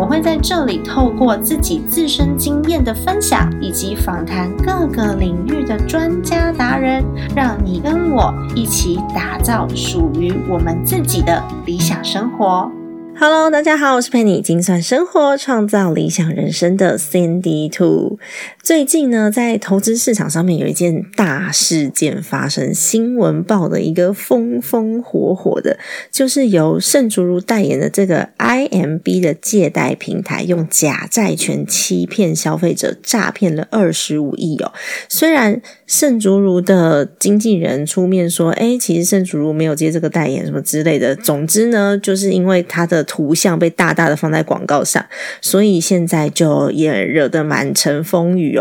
我会在这里透过自己自身经验的分享，以及访谈各个领域的专家达人，让你跟我一起打造属于我们自己的理想生活。Hello，大家好，我是陪你精算生活、创造理想人生的 Cindy Two。最近呢，在投资市场上面有一件大事件发生，新闻报的一个风风火火的，就是由盛竹如代言的这个 IMB 的借贷平台，用假债权欺骗消费者，诈骗了二十五亿哦。虽然盛竹如的经纪人出面说，哎，其实盛竹如没有接这个代言什么之类的。总之呢，就是因为他的图像被大大的放在广告上，所以现在就也惹得满城风雨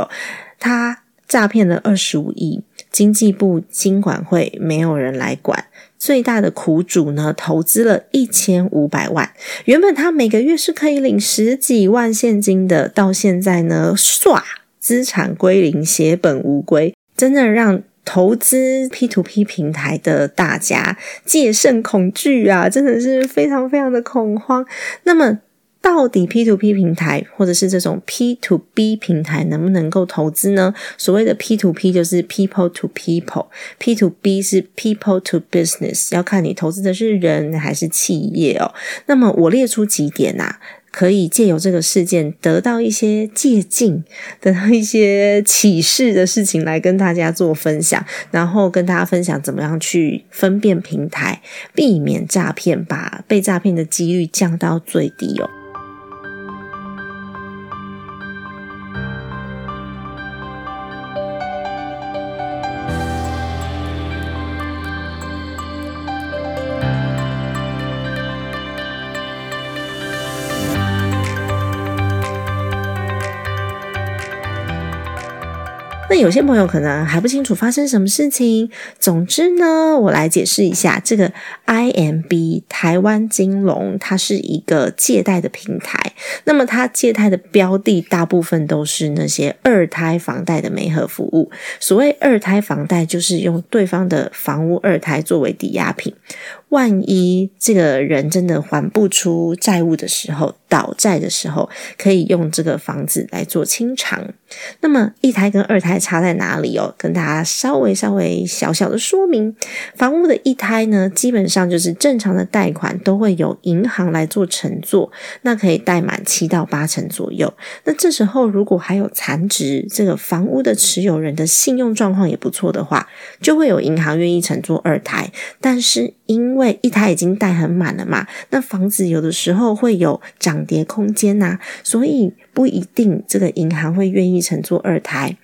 他诈骗了二十五亿，经济部经管会没有人来管，最大的苦主呢，投资了一千五百万，原本他每个月是可以领十几万现金的，到现在呢，唰，资产归零，血本无归，真的让。投资 P to P 平台的大家戒慎恐惧啊，真的是非常非常的恐慌。那么，到底 P to P 平台或者是这种 P to B 平台能不能够投资呢？所谓的 P to P 就是 People to People，P to B 是 People to Business，要看你投资的是人还是企业哦。那么，我列出几点呐。可以借由这个事件得到一些借鉴，得到一些启示的事情来跟大家做分享，然后跟大家分享怎么样去分辨平台，避免诈骗，把被诈骗的几率降到最低哦。那有些朋友可能还不清楚发生什么事情。总之呢，我来解释一下，这个 IMB 台湾金融，它是一个借贷的平台。那么它借贷的标的大部分都是那些二胎房贷的媒合服务。所谓二胎房贷，就是用对方的房屋二胎作为抵押品。万一这个人真的还不出债务的时候，倒债的时候，可以用这个房子来做清偿。那么一胎跟二胎差在哪里哦？跟大家稍微稍微小小的说明，房屋的一胎呢，基本上就是正常的贷款都会由银行来做承做，那可以贷满七到八成左右。那这时候如果还有残值，这个房屋的持有人的信用状况也不错的话，就会有银行愿意承做二胎。但是因为一台已经贷很满了嘛，那房子有的时候会有涨跌空间呐，所以不一定这个银行会愿意承做二胎。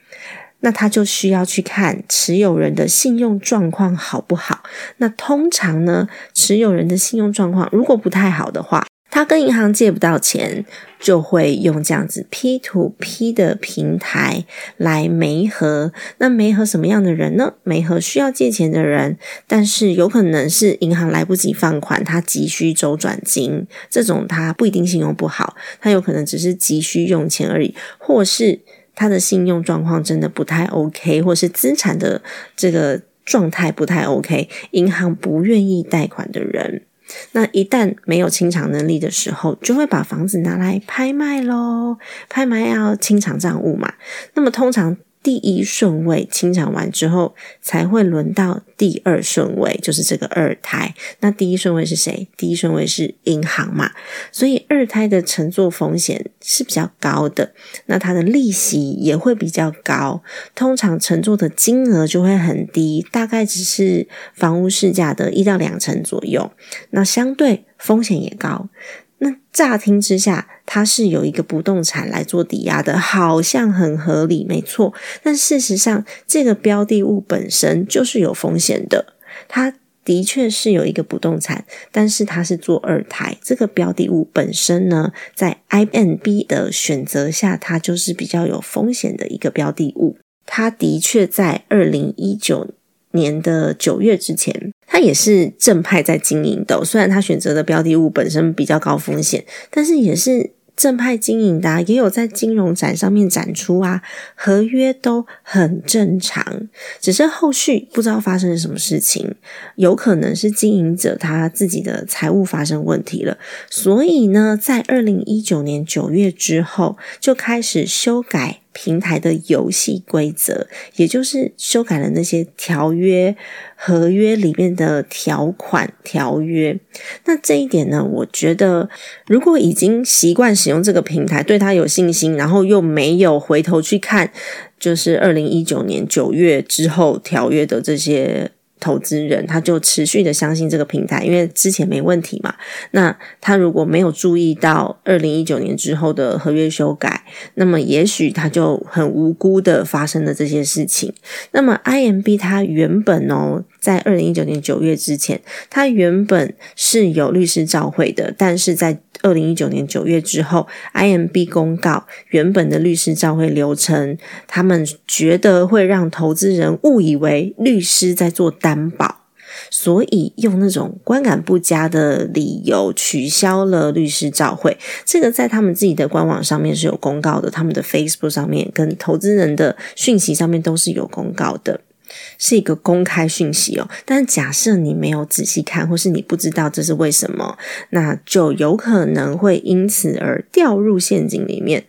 那他就需要去看持有人的信用状况好不好。那通常呢，持有人的信用状况如果不太好的话，他跟银行借不到钱，就会用这样子 P to P 的平台来媒合。那媒合什么样的人呢？媒合需要借钱的人，但是有可能是银行来不及放款，他急需周转金，这种他不一定信用不好，他有可能只是急需用钱而已，或是。他的信用状况真的不太 OK，或是资产的这个状态不太 OK，银行不愿意贷款的人，那一旦没有清偿能力的时候，就会把房子拿来拍卖喽。拍卖要清偿账务嘛，那么通常。第一顺位清偿完之后，才会轮到第二顺位，就是这个二胎。那第一顺位是谁？第一顺位是银行嘛，所以二胎的乘坐风险是比较高的，那它的利息也会比较高。通常乘坐的金额就会很低，大概只是房屋市价的一到两成左右。那相对风险也高。那乍听之下，它是有一个不动产来做抵押的，好像很合理，没错。但事实上，这个标的物本身就是有风险的。它的确是有一个不动产，但是它是做二胎，这个标的物本身呢，在 IMB 的选择下，它就是比较有风险的一个标的物。它的确在二零一九。年的九月之前，他也是正派在经营的。虽然他选择的标的物本身比较高风险，但是也是。正派经营的也有在金融展上面展出啊，合约都很正常，只是后续不知道发生了什么事情，有可能是经营者他自己的财务发生问题了，所以呢，在二零一九年九月之后就开始修改。平台的游戏规则，也就是修改了那些条约、合约里面的条款、条约。那这一点呢，我觉得如果已经习惯使用这个平台，对他有信心，然后又没有回头去看，就是二零一九年九月之后条约的这些。投资人他就持续的相信这个平台，因为之前没问题嘛。那他如果没有注意到二零一九年之后的合约修改，那么也许他就很无辜的发生了这些事情。那么 IMB 它原本哦，在二零一九年九月之前，它原本是有律师召会的，但是在二零一九年九月之后，IMB 公告原本的律师召会流程，他们觉得会让投资人误以为律师在做担保，所以用那种观感不佳的理由取消了律师召会。这个在他们自己的官网上面是有公告的，他们的 Facebook 上面跟投资人的讯息上面都是有公告的。是一个公开讯息哦，但假设你没有仔细看，或是你不知道这是为什么，那就有可能会因此而掉入陷阱里面。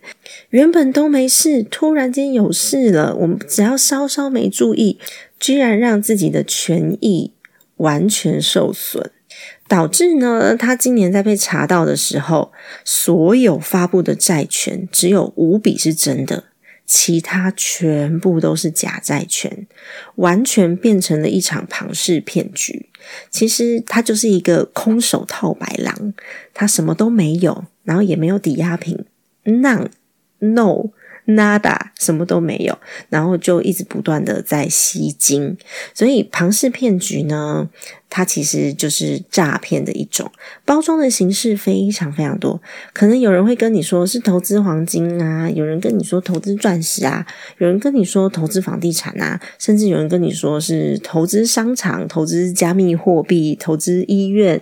原本都没事，突然间有事了，我们只要稍稍没注意，居然让自己的权益完全受损，导致呢，他今年在被查到的时候，所有发布的债权只有五笔是真的。其他全部都是假债权，完全变成了一场庞氏骗局。其实他就是一个空手套白狼，他什么都没有，然后也没有抵押品 no, no，。Nada 什么都没有，然后就一直不断的在吸金，所以庞氏骗局呢，它其实就是诈骗的一种，包装的形式非常非常多。可能有人会跟你说是投资黄金啊，有人跟你说投资钻石啊，有人跟你说投资房地产啊，甚至有人跟你说是投资商场、投资加密货币、投资医院。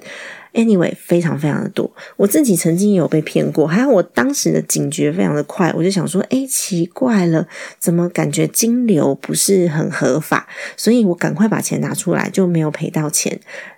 Anyway，非常非常的多，我自己曾经也有被骗过，还有我当时的警觉非常的快，我就想说，哎，奇怪了，怎么感觉金流不是很合法？所以我赶快把钱拿出来，就没有赔到钱。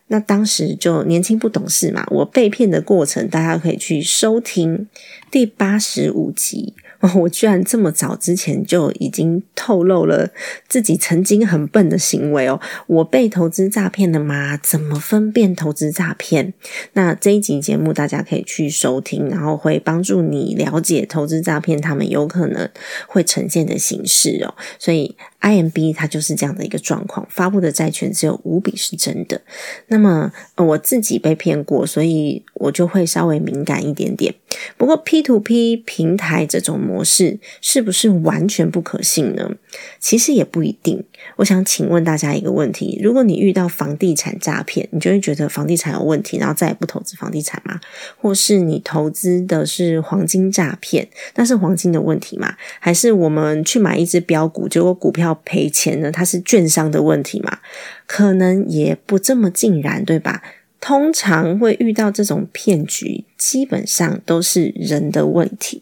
那当时就年轻不懂事嘛，我被骗的过程，大家可以去收听第八十五集。我居然这么早之前就已经透露了自己曾经很笨的行为哦！我被投资诈骗了吗？怎么分辨投资诈骗？那这一集节目大家可以去收听，然后会帮助你了解投资诈骗他们有可能会呈现的形式哦。所以。IMB 它就是这样的一个状况，发布的债券只有五笔是真的。那么我自己被骗过，所以我就会稍微敏感一点点。不过 P to P 平台这种模式是不是完全不可信呢？其实也不一定。我想请问大家一个问题：如果你遇到房地产诈骗，你就会觉得房地产有问题，然后再也不投资房地产吗？或是你投资的是黄金诈骗，那是黄金的问题吗？还是我们去买一只标股，结果股票？要赔钱呢？它是券商的问题嘛？可能也不这么尽然，对吧？通常会遇到这种骗局。基本上都是人的问题，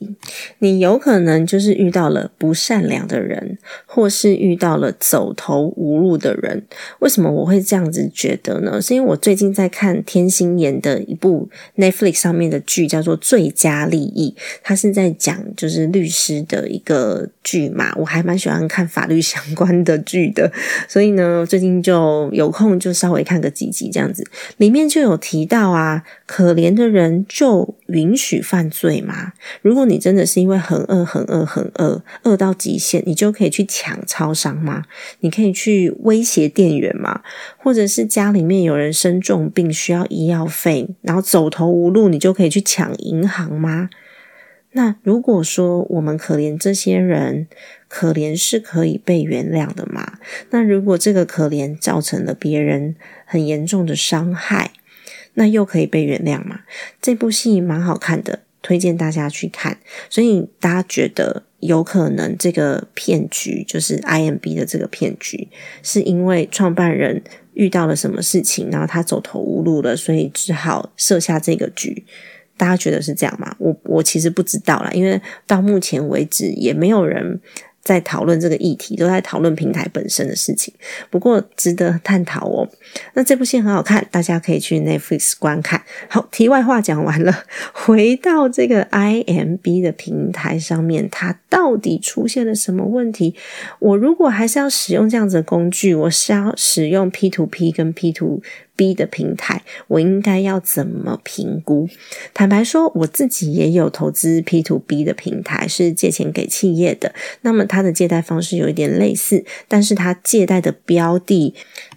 你有可能就是遇到了不善良的人，或是遇到了走投无路的人。为什么我会这样子觉得呢？是因为我最近在看天心演的一部 Netflix 上面的剧，叫做《最佳利益》，它是在讲就是律师的一个剧嘛。我还蛮喜欢看法律相关的剧的，所以呢，最近就有空就稍微看个几集这样子，里面就有提到啊，可怜的人就。就允许犯罪吗？如果你真的是因为很饿、很饿、很饿，饿到极限，你就可以去抢超商吗？你可以去威胁店员吗？或者是家里面有人生重病需要医药费，然后走投无路，你就可以去抢银行吗？那如果说我们可怜这些人，可怜是可以被原谅的吗？那如果这个可怜造成了别人很严重的伤害？那又可以被原谅吗？这部戏蛮好看的，推荐大家去看。所以大家觉得有可能这个骗局就是 IMB 的这个骗局，是因为创办人遇到了什么事情，然后他走投无路了，所以只好设下这个局。大家觉得是这样吗？我我其实不知道啦，因为到目前为止也没有人。在讨论这个议题，都在讨论平台本身的事情。不过值得探讨哦。那这部戏很好看，大家可以去 Netflix 观看。好，题外话讲完了，回到这个 IMB 的平台上面，它到底出现了什么问题？我如果还是要使用这样子的工具，我是要使用 P to P 跟 P to B 的平台，我应该要怎么评估？坦白说，我自己也有投资 P to B 的平台，是借钱给企业的。那么它的借贷方式有一点类似，但是它借贷的标的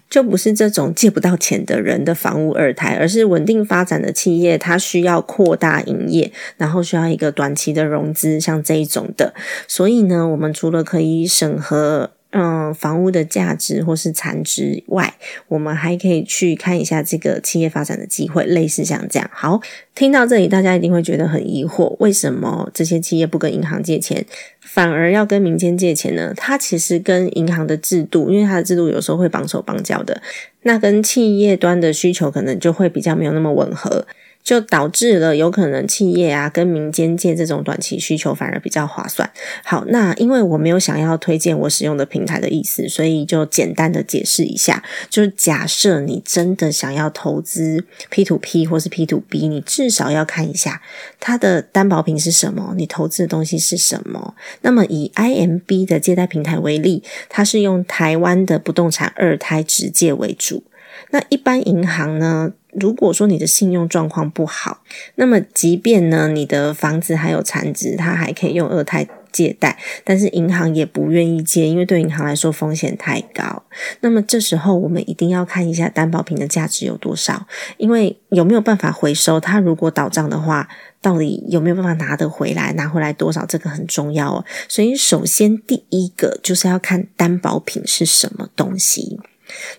就不是这种借不到钱的人的房屋二胎，而是稳定发展的企业，它需要扩大营业，然后需要一个短期的融资，像这一种的。所以呢，我们除了可以审核。嗯，房屋的价值或是残值外，我们还可以去看一下这个企业发展的机会，类似像这样。好，听到这里，大家一定会觉得很疑惑：为什么这些企业不跟银行借钱，反而要跟民间借钱呢？它其实跟银行的制度，因为它的制度有时候会绑手绑脚的，那跟企业端的需求可能就会比较没有那么吻合。就导致了有可能企业啊跟民间借这种短期需求反而比较划算。好，那因为我没有想要推荐我使用的平台的意思，所以就简单的解释一下。就是假设你真的想要投资 P to P 或是 P to B，你至少要看一下它的担保品是什么，你投资的东西是什么。那么以 IMB 的借贷平台为例，它是用台湾的不动产二胎直借为主。那一般银行呢？如果说你的信用状况不好，那么即便呢你的房子还有残值，它还可以用二胎借贷，但是银行也不愿意借，因为对银行来说风险太高。那么这时候我们一定要看一下担保品的价值有多少，因为有没有办法回收？它如果倒账的话，到底有没有办法拿得回来？拿回来多少？这个很重要哦。所以首先第一个就是要看担保品是什么东西。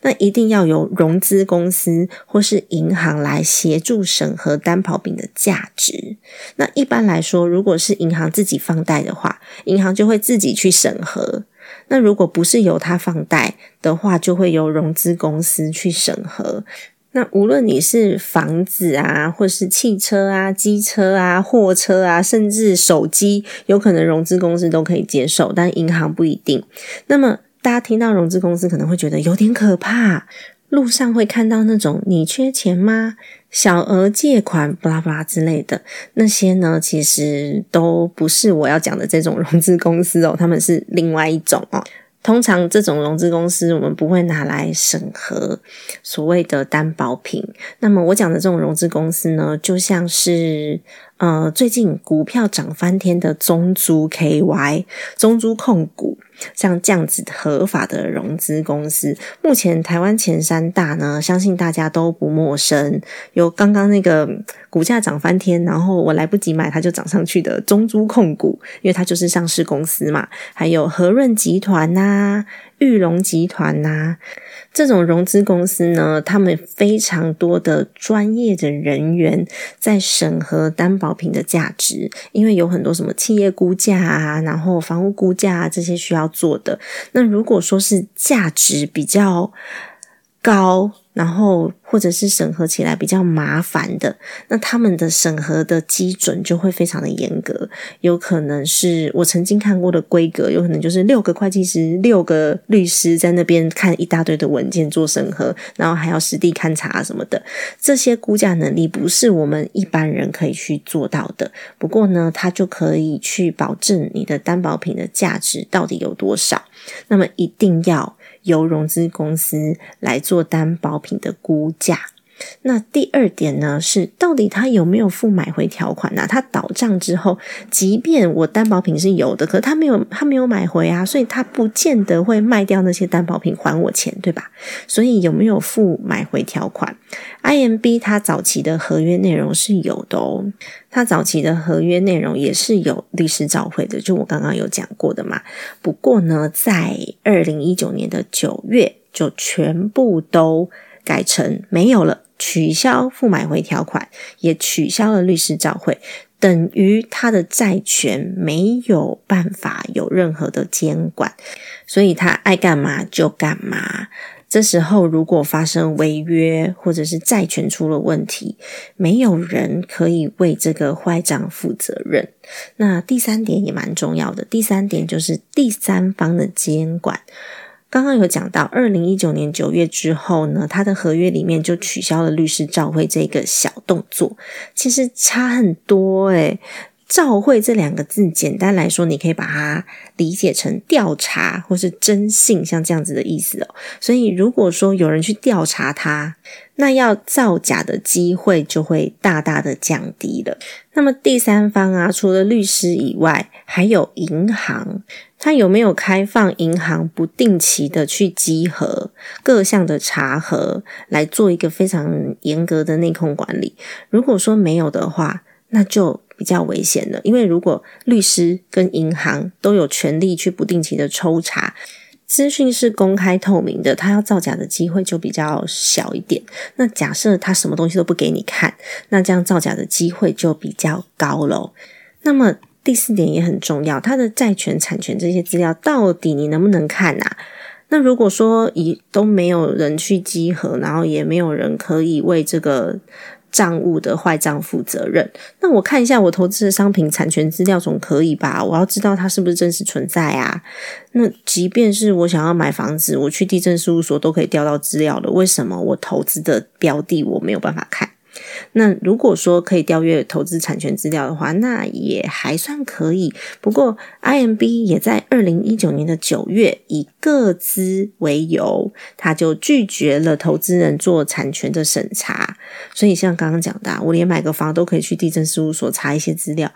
那一定要由融资公司或是银行来协助审核担保品的价值。那一般来说，如果是银行自己放贷的话，银行就会自己去审核；那如果不是由他放贷的话，就会由融资公司去审核。那无论你是房子啊，或是汽车啊、机车啊、货车啊，甚至手机，有可能融资公司都可以接受，但银行不一定。那么。大家听到融资公司可能会觉得有点可怕，路上会看到那种“你缺钱吗？小额借款”巴拉巴拉之类的那些呢，其实都不是我要讲的这种融资公司哦，他们是另外一种哦。通常这种融资公司，我们不会拿来审核所谓的担保品。那么我讲的这种融资公司呢，就像是呃最近股票涨翻天的中租 KY、中租控股。像这样子合法的融资公司，目前台湾前三大呢，相信大家都不陌生。有刚刚那个股价涨翻天，然后我来不及买，它就涨上去的中租控股，因为它就是上市公司嘛。还有和润集团呐。玉龙集团呐，这种融资公司呢，他们非常多的专业的人员在审核担保品的价值，因为有很多什么企业估价啊，然后房屋估价啊这些需要做的。那如果说是价值比较高。然后，或者是审核起来比较麻烦的，那他们的审核的基准就会非常的严格。有可能是我曾经看过的规格，有可能就是六个会计师、六个律师在那边看一大堆的文件做审核，然后还要实地勘察什么的。这些估价能力不是我们一般人可以去做到的。不过呢，它就可以去保证你的担保品的价值到底有多少。那么一定要。由融资公司来做担保品的估价。那第二点呢，是到底他有没有付买回条款呢？他倒账之后，即便我担保品是有的，可他没有，他没有买回啊，所以他不见得会卖掉那些担保品还我钱，对吧？所以有没有付买回条款？IMB 它早期的合约内容是有的哦，它早期的合约内容也是有律师照会的，就我刚刚有讲过的嘛。不过呢，在二零一九年的九月，就全部都改成没有了。取消付买回条款，也取消了律师照会，等于他的债权没有办法有任何的监管，所以他爱干嘛就干嘛。这时候如果发生违约或者是债权出了问题，没有人可以为这个坏账负责任。那第三点也蛮重要的，第三点就是第三方的监管。刚刚有讲到，二零一九年九月之后呢，他的合约里面就取消了律师召会这个小动作，其实差很多诶召会这两个字，简单来说，你可以把它理解成调查或是征信，像这样子的意思哦。所以，如果说有人去调查他，那要造假的机会就会大大的降低了。那么，第三方啊，除了律师以外，还有银行。他有没有开放银行不定期的去集合各项的查核，来做一个非常严格的内控管理？如果说没有的话，那就比较危险了。因为如果律师跟银行都有权利去不定期的抽查，资讯是公开透明的，他要造假的机会就比较小一点。那假设他什么东西都不给你看，那这样造假的机会就比较高喽。那么。第四点也很重要，他的债权、产权这些资料到底你能不能看啊？那如果说以都没有人去集合，然后也没有人可以为这个账务的坏账负责任，那我看一下我投资的商品产权资料总可以吧？我要知道它是不是真实存在啊？那即便是我想要买房子，我去地震事务所都可以调到资料的，为什么我投资的标的我没有办法看？那如果说可以调阅投资产权资料的话，那也还算可以。不过，IMB 也在二零一九年的九月以各资为由，他就拒绝了投资人做产权的审查。所以，像刚刚讲的，我连买个房都可以去地震事务所查一些资料。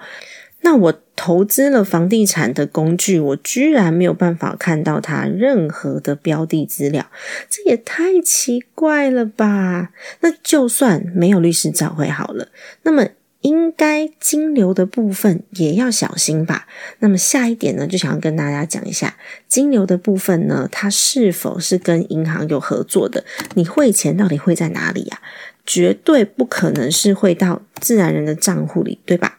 那我投资了房地产的工具，我居然没有办法看到它任何的标的资料，这也太奇怪了吧？那就算没有律师找回好了，那么应该金流的部分也要小心吧？那么下一点呢，就想要跟大家讲一下金流的部分呢，它是否是跟银行有合作的？你汇钱到底汇在哪里呀？绝对不可能是汇到自然人的账户里，对吧？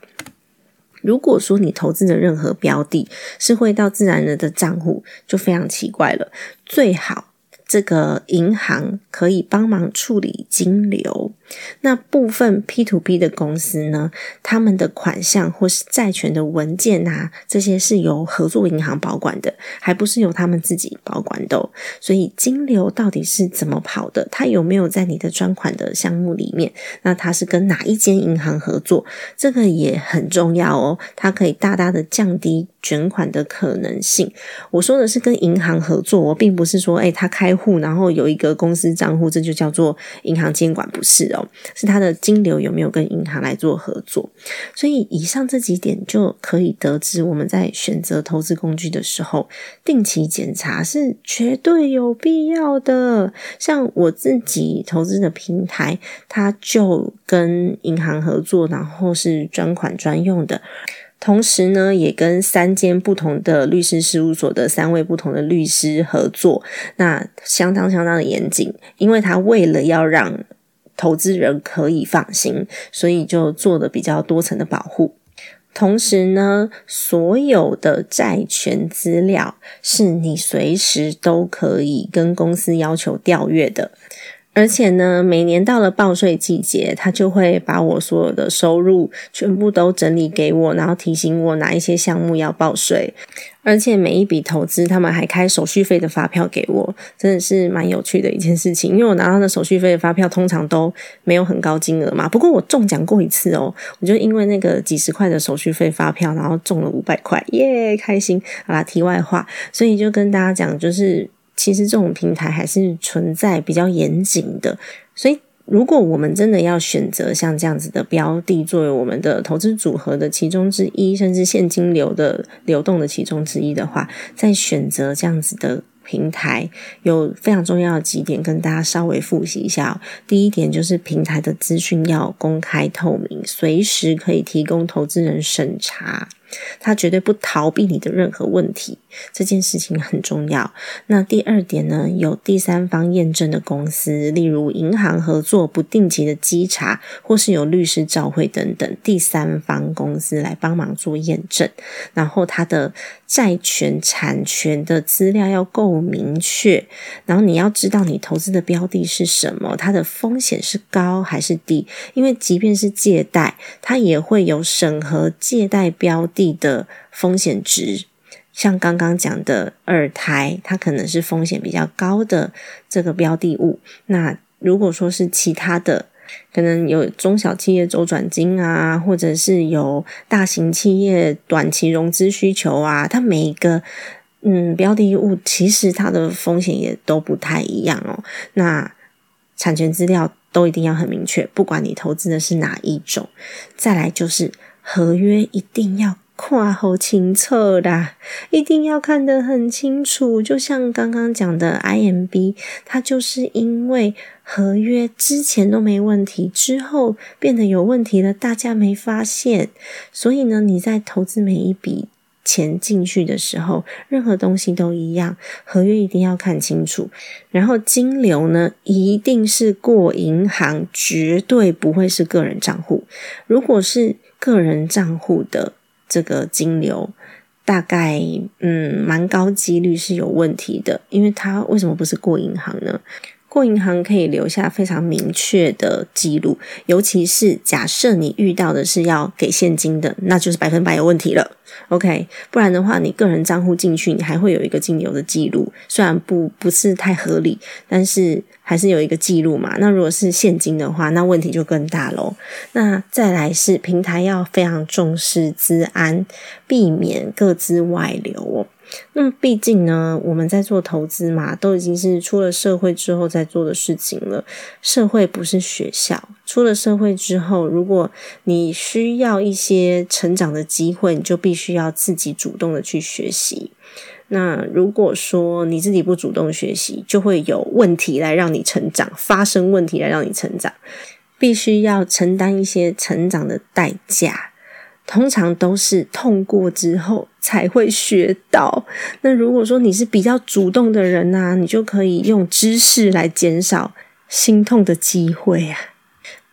如果说你投资的任何标的是会到自然人的账户，就非常奇怪了。最好。这个银行可以帮忙处理金流，那部分 P to P 的公司呢，他们的款项或是债权的文件啊，这些是由合作银行保管的，还不是由他们自己保管的。所以金流到底是怎么跑的？它有没有在你的专款的项目里面？那它是跟哪一间银行合作？这个也很重要哦，它可以大大的降低。卷款的可能性，我说的是跟银行合作，我并不是说，哎，他开户然后有一个公司账户，这就叫做银行监管，不是是他的金流有没有跟银行来做合作。所以以上这几点就可以得知，我们在选择投资工具的时候，定期检查是绝对有必要的。像我自己投资的平台，它就跟银行合作，然后是专款专用的。同时呢，也跟三间不同的律师事务所的三位不同的律师合作，那相当相当的严谨，因为他为了要让投资人可以放心，所以就做的比较多层的保护。同时呢，所有的债权资料是你随时都可以跟公司要求调阅的。而且呢，每年到了报税季节，他就会把我所有的收入全部都整理给我，然后提醒我哪一些项目要报税。而且每一笔投资，他们还开手续费的发票给我，真的是蛮有趣的一件事情。因为我拿到的手续费的发票通常都没有很高金额嘛，不过我中奖过一次哦，我就因为那个几十块的手续费发票，然后中了五百块，耶，开心！好啦，题外话，所以就跟大家讲，就是。其实这种平台还是存在比较严谨的，所以如果我们真的要选择像这样子的标的作为我们的投资组合的其中之一，甚至现金流的流动的其中之一的话，在选择这样子的平台，有非常重要的几点跟大家稍微复习一下。第一点就是平台的资讯要公开透明，随时可以提供投资人审查。他绝对不逃避你的任何问题，这件事情很重要。那第二点呢，有第三方验证的公司，例如银行合作、不定期的稽查，或是有律师照会等等，第三方公司来帮忙做验证。然后他的债权产权的资料要够明确，然后你要知道你投资的标的是什么，它的风险是高还是低？因为即便是借贷，它也会有审核借贷标的的风险值。像刚刚讲的二胎，它可能是风险比较高的这个标的物。那如果说是其他的，可能有中小企业周转金啊，或者是有大型企业短期融资需求啊，它每一个嗯标的物其实它的风险也都不太一样哦。那产权资料都一定要很明确，不管你投资的是哪一种。再来就是合约一定要。跨好清澈啦，一定要看得很清楚。就像刚刚讲的，IMB，它就是因为合约之前都没问题，之后变得有问题了，大家没发现。所以呢，你在投资每一笔钱进去的时候，任何东西都一样，合约一定要看清楚。然后金流呢，一定是过银行，绝对不会是个人账户。如果是个人账户的。这个金流大概嗯蛮高几率是有问题的，因为它为什么不是过银行呢？过银行可以留下非常明确的记录，尤其是假设你遇到的是要给现金的，那就是百分百有问题了。OK，不然的话，你个人账户进去，你还会有一个金流的记录，虽然不不是太合理，但是还是有一个记录嘛。那如果是现金的话，那问题就更大喽。那再来是平台要非常重视资安，避免各自外流哦。那么，毕竟呢，我们在做投资嘛，都已经是出了社会之后在做的事情了。社会不是学校，出了社会之后，如果你需要一些成长的机会，你就必须要自己主动的去学习。那如果说你自己不主动学习，就会有问题来让你成长，发生问题来让你成长，必须要承担一些成长的代价。通常都是痛过之后才会学到。那如果说你是比较主动的人呢，你就可以用知识来减少心痛的机会啊。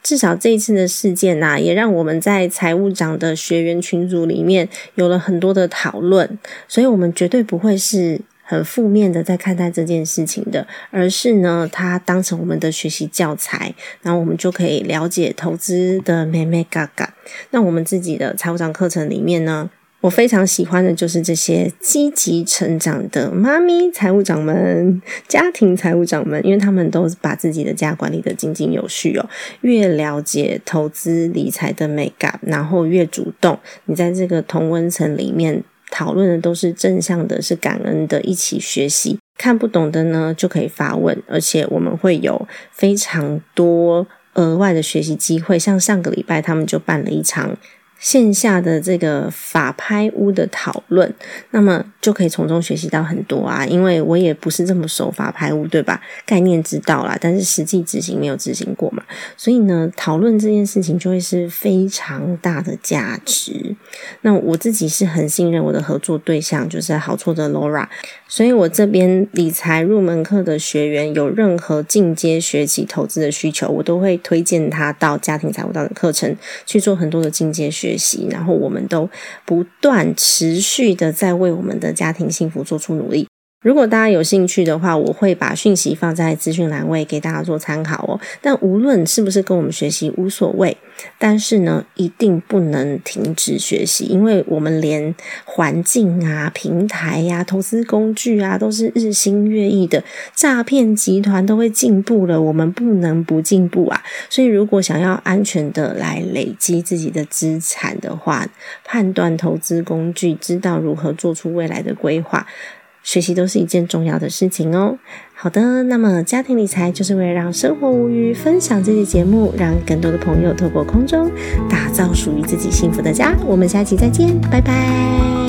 至少这一次的事件呐，也让我们在财务长的学员群组里面有了很多的讨论，所以我们绝对不会是。很负面的在看待这件事情的，而是呢，它当成我们的学习教材，然后我们就可以了解投资的美美嘎嘎。那我们自己的财务长课程里面呢，我非常喜欢的就是这些积极成长的妈咪财务长们、家庭财务长们，因为他们都把自己的家管理的井井有序哦。越了解投资理财的美感，然后越主动，你在这个同温层里面。讨论的都是正向的，是感恩的，一起学习。看不懂的呢，就可以发问，而且我们会有非常多额外的学习机会。像上个礼拜，他们就办了一场。线下的这个法拍屋的讨论，那么就可以从中学习到很多啊。因为我也不是这么熟法拍屋，对吧？概念知道啦，但是实际执行没有执行过嘛。所以呢，讨论这件事情就会是非常大的价值。那我自己是很信任我的合作对象，就是好错的 Laura。所以我这边理财入门课的学员有任何进阶学习投资的需求，我都会推荐他到家庭财务道的课程去做很多的进阶学。学习，然后我们都不断持续的在为我们的家庭幸福做出努力。如果大家有兴趣的话，我会把讯息放在资讯栏位给大家做参考哦。但无论是不是跟我们学习无所谓，但是呢，一定不能停止学习，因为我们连环境啊、平台呀、投资工具啊，都是日新月异的，诈骗集团都会进步了，我们不能不进步啊。所以，如果想要安全的来累积自己的资产的话，判断投资工具，知道如何做出未来的规划。学习都是一件重要的事情哦。好的，那么家庭理财就是为了让生活无虞，分享这期节目，让更多的朋友透过空中打造属于自己幸福的家。我们下期再见，拜拜。